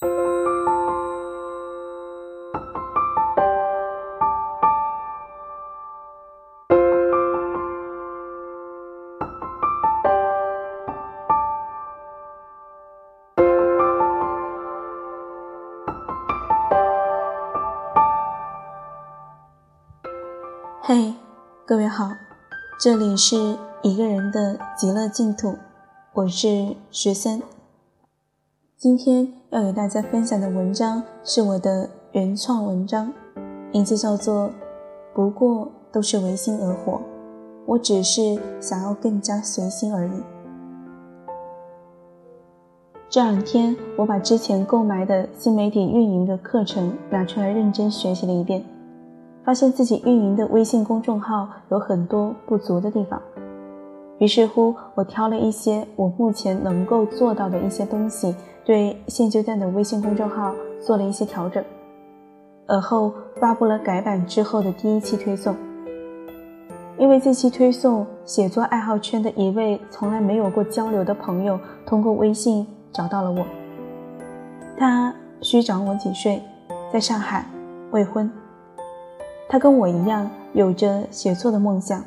嘿，各位好，这里是一个人的极乐净土，我是十三。今天要给大家分享的文章是我的原创文章，名字叫做《不过都是违心而活》，我只是想要更加随心而已。这两天，我把之前购买的新媒体运营的课程拿出来认真学习了一遍。发现自己运营的微信公众号有很多不足的地方，于是乎，我挑了一些我目前能够做到的一些东西，对现阶段的微信公众号做了一些调整。而后发布了改版之后的第一期推送。因为这期推送，写作爱好圈的一位从来没有过交流的朋友通过微信找到了我。他虚长我几岁，在上海，未婚。他跟我一样有着写作的梦想，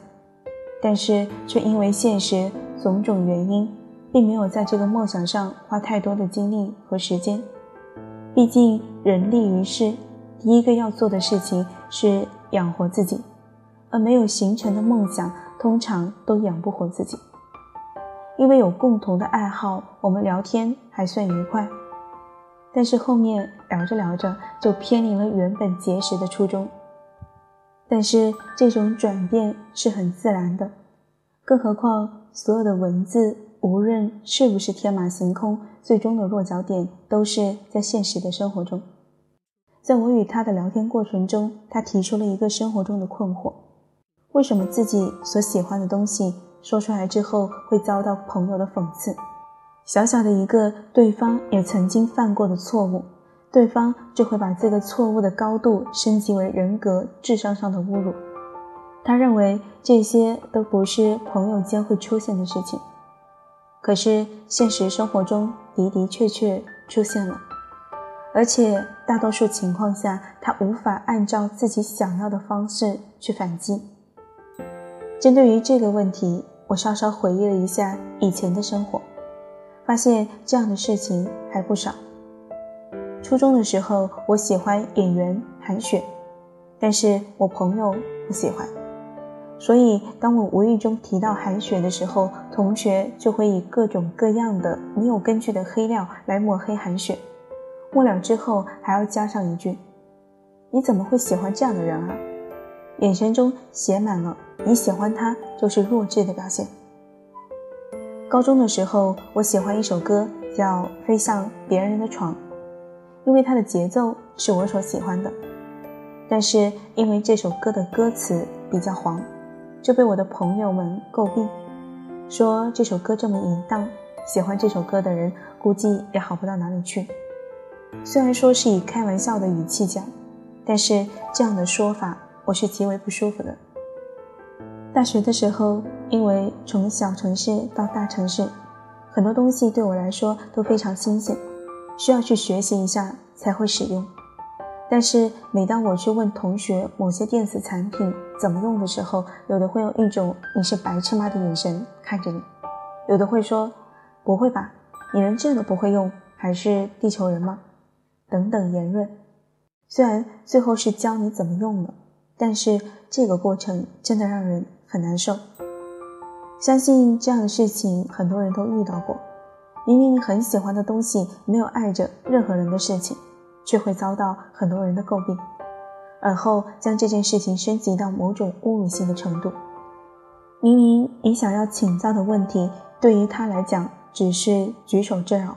但是却因为现实种种原因，并没有在这个梦想上花太多的精力和时间。毕竟人立于世，第一个要做的事情是养活自己，而没有形成的梦想，通常都养不活自己。因为有共同的爱好，我们聊天还算愉快，但是后面聊着聊着就偏离了原本结识的初衷。但是这种转变是很自然的，更何况所有的文字，无论是不是天马行空，最终的落脚点都是在现实的生活中。在我与他的聊天过程中，他提出了一个生活中的困惑：为什么自己所喜欢的东西说出来之后会遭到朋友的讽刺？小小的一个对方也曾经犯过的错误。对方就会把这个错误的高度升级为人格、智商上的侮辱。他认为这些都不是朋友间会出现的事情，可是现实生活中的的确确出现了，而且大多数情况下，他无法按照自己想要的方式去反击。针对于这个问题，我稍稍回忆了一下以前的生活，发现这样的事情还不少。初中的时候，我喜欢演员韩雪，但是我朋友不喜欢，所以当我无意中提到韩雪的时候，同学就会以各种各样的没有根据的黑料来抹黑韩雪，末了之后还要加上一句：“你怎么会喜欢这样的人啊？”眼神中写满了你喜欢他就是弱智的表现。高中的时候，我喜欢一首歌，叫《飞向别人的床》。因为它的节奏是我所喜欢的，但是因为这首歌的歌词比较黄，就被我的朋友们诟病，说这首歌这么淫荡，喜欢这首歌的人估计也好不到哪里去。虽然说是以开玩笑的语气讲，但是这样的说法我是极为不舒服的。大学的时候，因为从小城市到大城市，很多东西对我来说都非常新鲜。需要去学习一下才会使用，但是每当我去问同学某些电子产品怎么用的时候，有的会用一种“你是白痴吗”的眼神看着你，有的会说“不会吧，你连这都不会用，还是地球人吗？”等等言论。虽然最后是教你怎么用了，但是这个过程真的让人很难受。相信这样的事情很多人都遇到过。明明你很喜欢的东西，没有碍着任何人的事情，却会遭到很多人的诟病，而后将这件事情升级到某种侮辱性的程度。明明你想要请教的问题，对于他来讲只是举手之劳，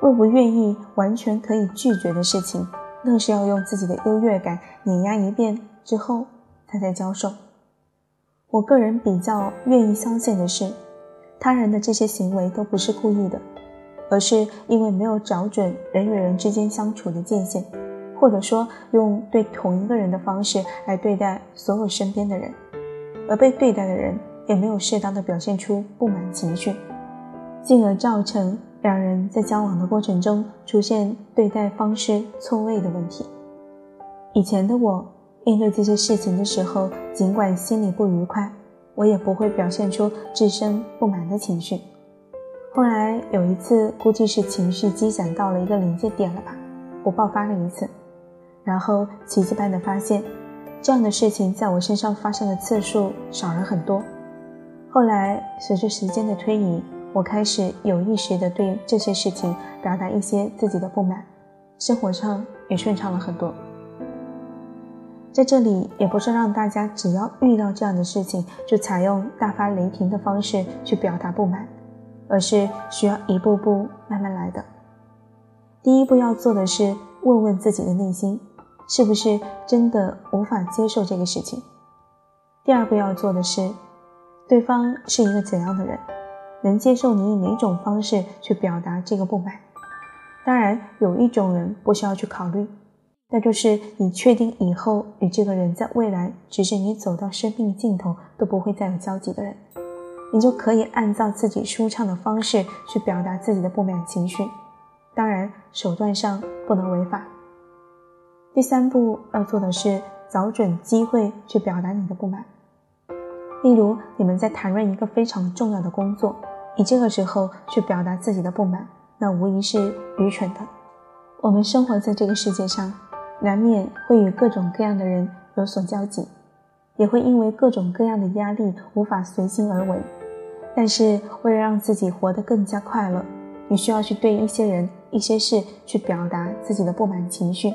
若不愿意完全可以拒绝的事情，那是要用自己的优越感碾压一遍之后，他才教授。我个人比较愿意相信的是。他人的这些行为都不是故意的，而是因为没有找准人与人之间相处的界限，或者说用对同一个人的方式来对待所有身边的人，而被对待的人也没有适当的表现出不满情绪，进而造成两人在交往的过程中出现对待方式错位的问题。以前的我应对这些事情的时候，尽管心里不愉快，我也不会表现出自身不满的情绪。后来有一次，估计是情绪积攒到了一个临界点了吧，我爆发了一次，然后奇迹般的发现，这样的事情在我身上发生的次数少了很多。后来随着时间的推移，我开始有意识的对这些事情表达一些自己的不满，生活上也顺畅了很多。在这里，也不是让大家只要遇到这样的事情就采用大发雷霆的方式去表达不满。而是需要一步步慢慢来的。第一步要做的是问问自己的内心，是不是真的无法接受这个事情。第二步要做的是，对方是一个怎样的人，能接受你以哪种方式去表达这个不满。当然，有一种人不需要去考虑，那就是你确定以后与这个人在未来，直至你走到生命尽头都不会再有交集的人。你就可以按照自己舒畅的方式去表达自己的不满情绪，当然手段上不能违法。第三步要做的是找准机会去表达你的不满。例如，你们在谈论一个非常重要的工作，你这个时候去表达自己的不满，那无疑是愚蠢的。我们生活在这个世界上，难免会与各种各样的人有所交集，也会因为各种各样的压力无法随心而为。但是，为了让自己活得更加快乐，你需要去对一些人、一些事去表达自己的不满情绪。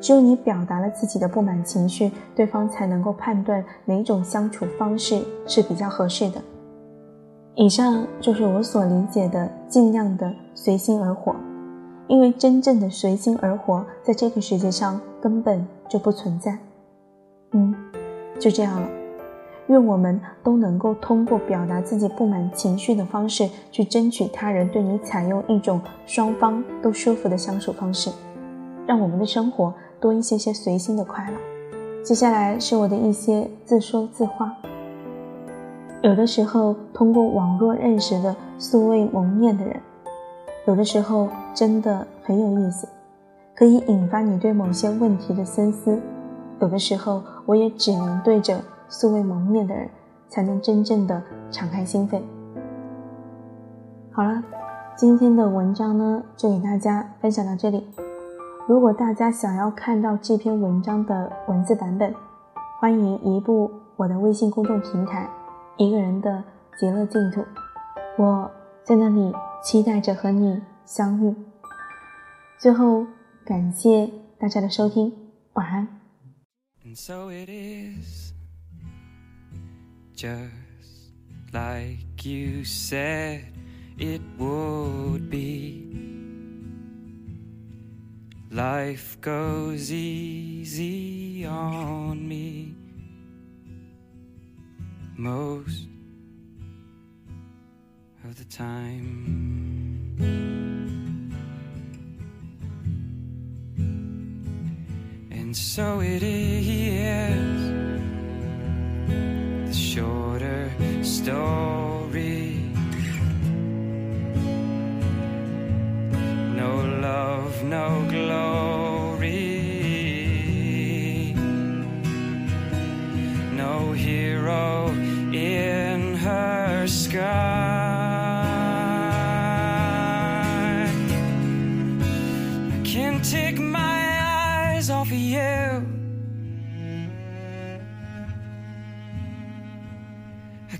只有你表达了自己的不满情绪，对方才能够判断哪种相处方式是比较合适的。以上就是我所理解的尽量的随心而活，因为真正的随心而活，在这个世界上根本就不存在。嗯，就这样了。愿我们都能够通过表达自己不满情绪的方式，去争取他人对你采用一种双方都舒服的相处方式，让我们的生活多一些些随心的快乐。接下来是我的一些自说自话。有的时候，通过网络认识的素未谋面的人，有的时候真的很有意思，可以引发你对某些问题的深思。有的时候，我也只能对着。素未谋面的人，才能真正的敞开心扉。好了，今天的文章呢，就给大家分享到这里。如果大家想要看到这篇文章的文字版本，欢迎移步我的微信公众平台“一个人的极乐净土”，我在那里期待着和你相遇。最后，感谢大家的收听，晚安 so it is。just like you said it would be. Life goes easy on me most of the time. And so it is the shorter story.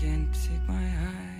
Can't take my eyes.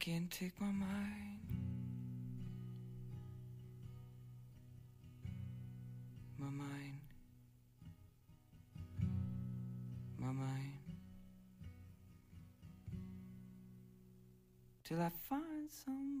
Can't take my mind. My mind. My mind. Till I find somebody.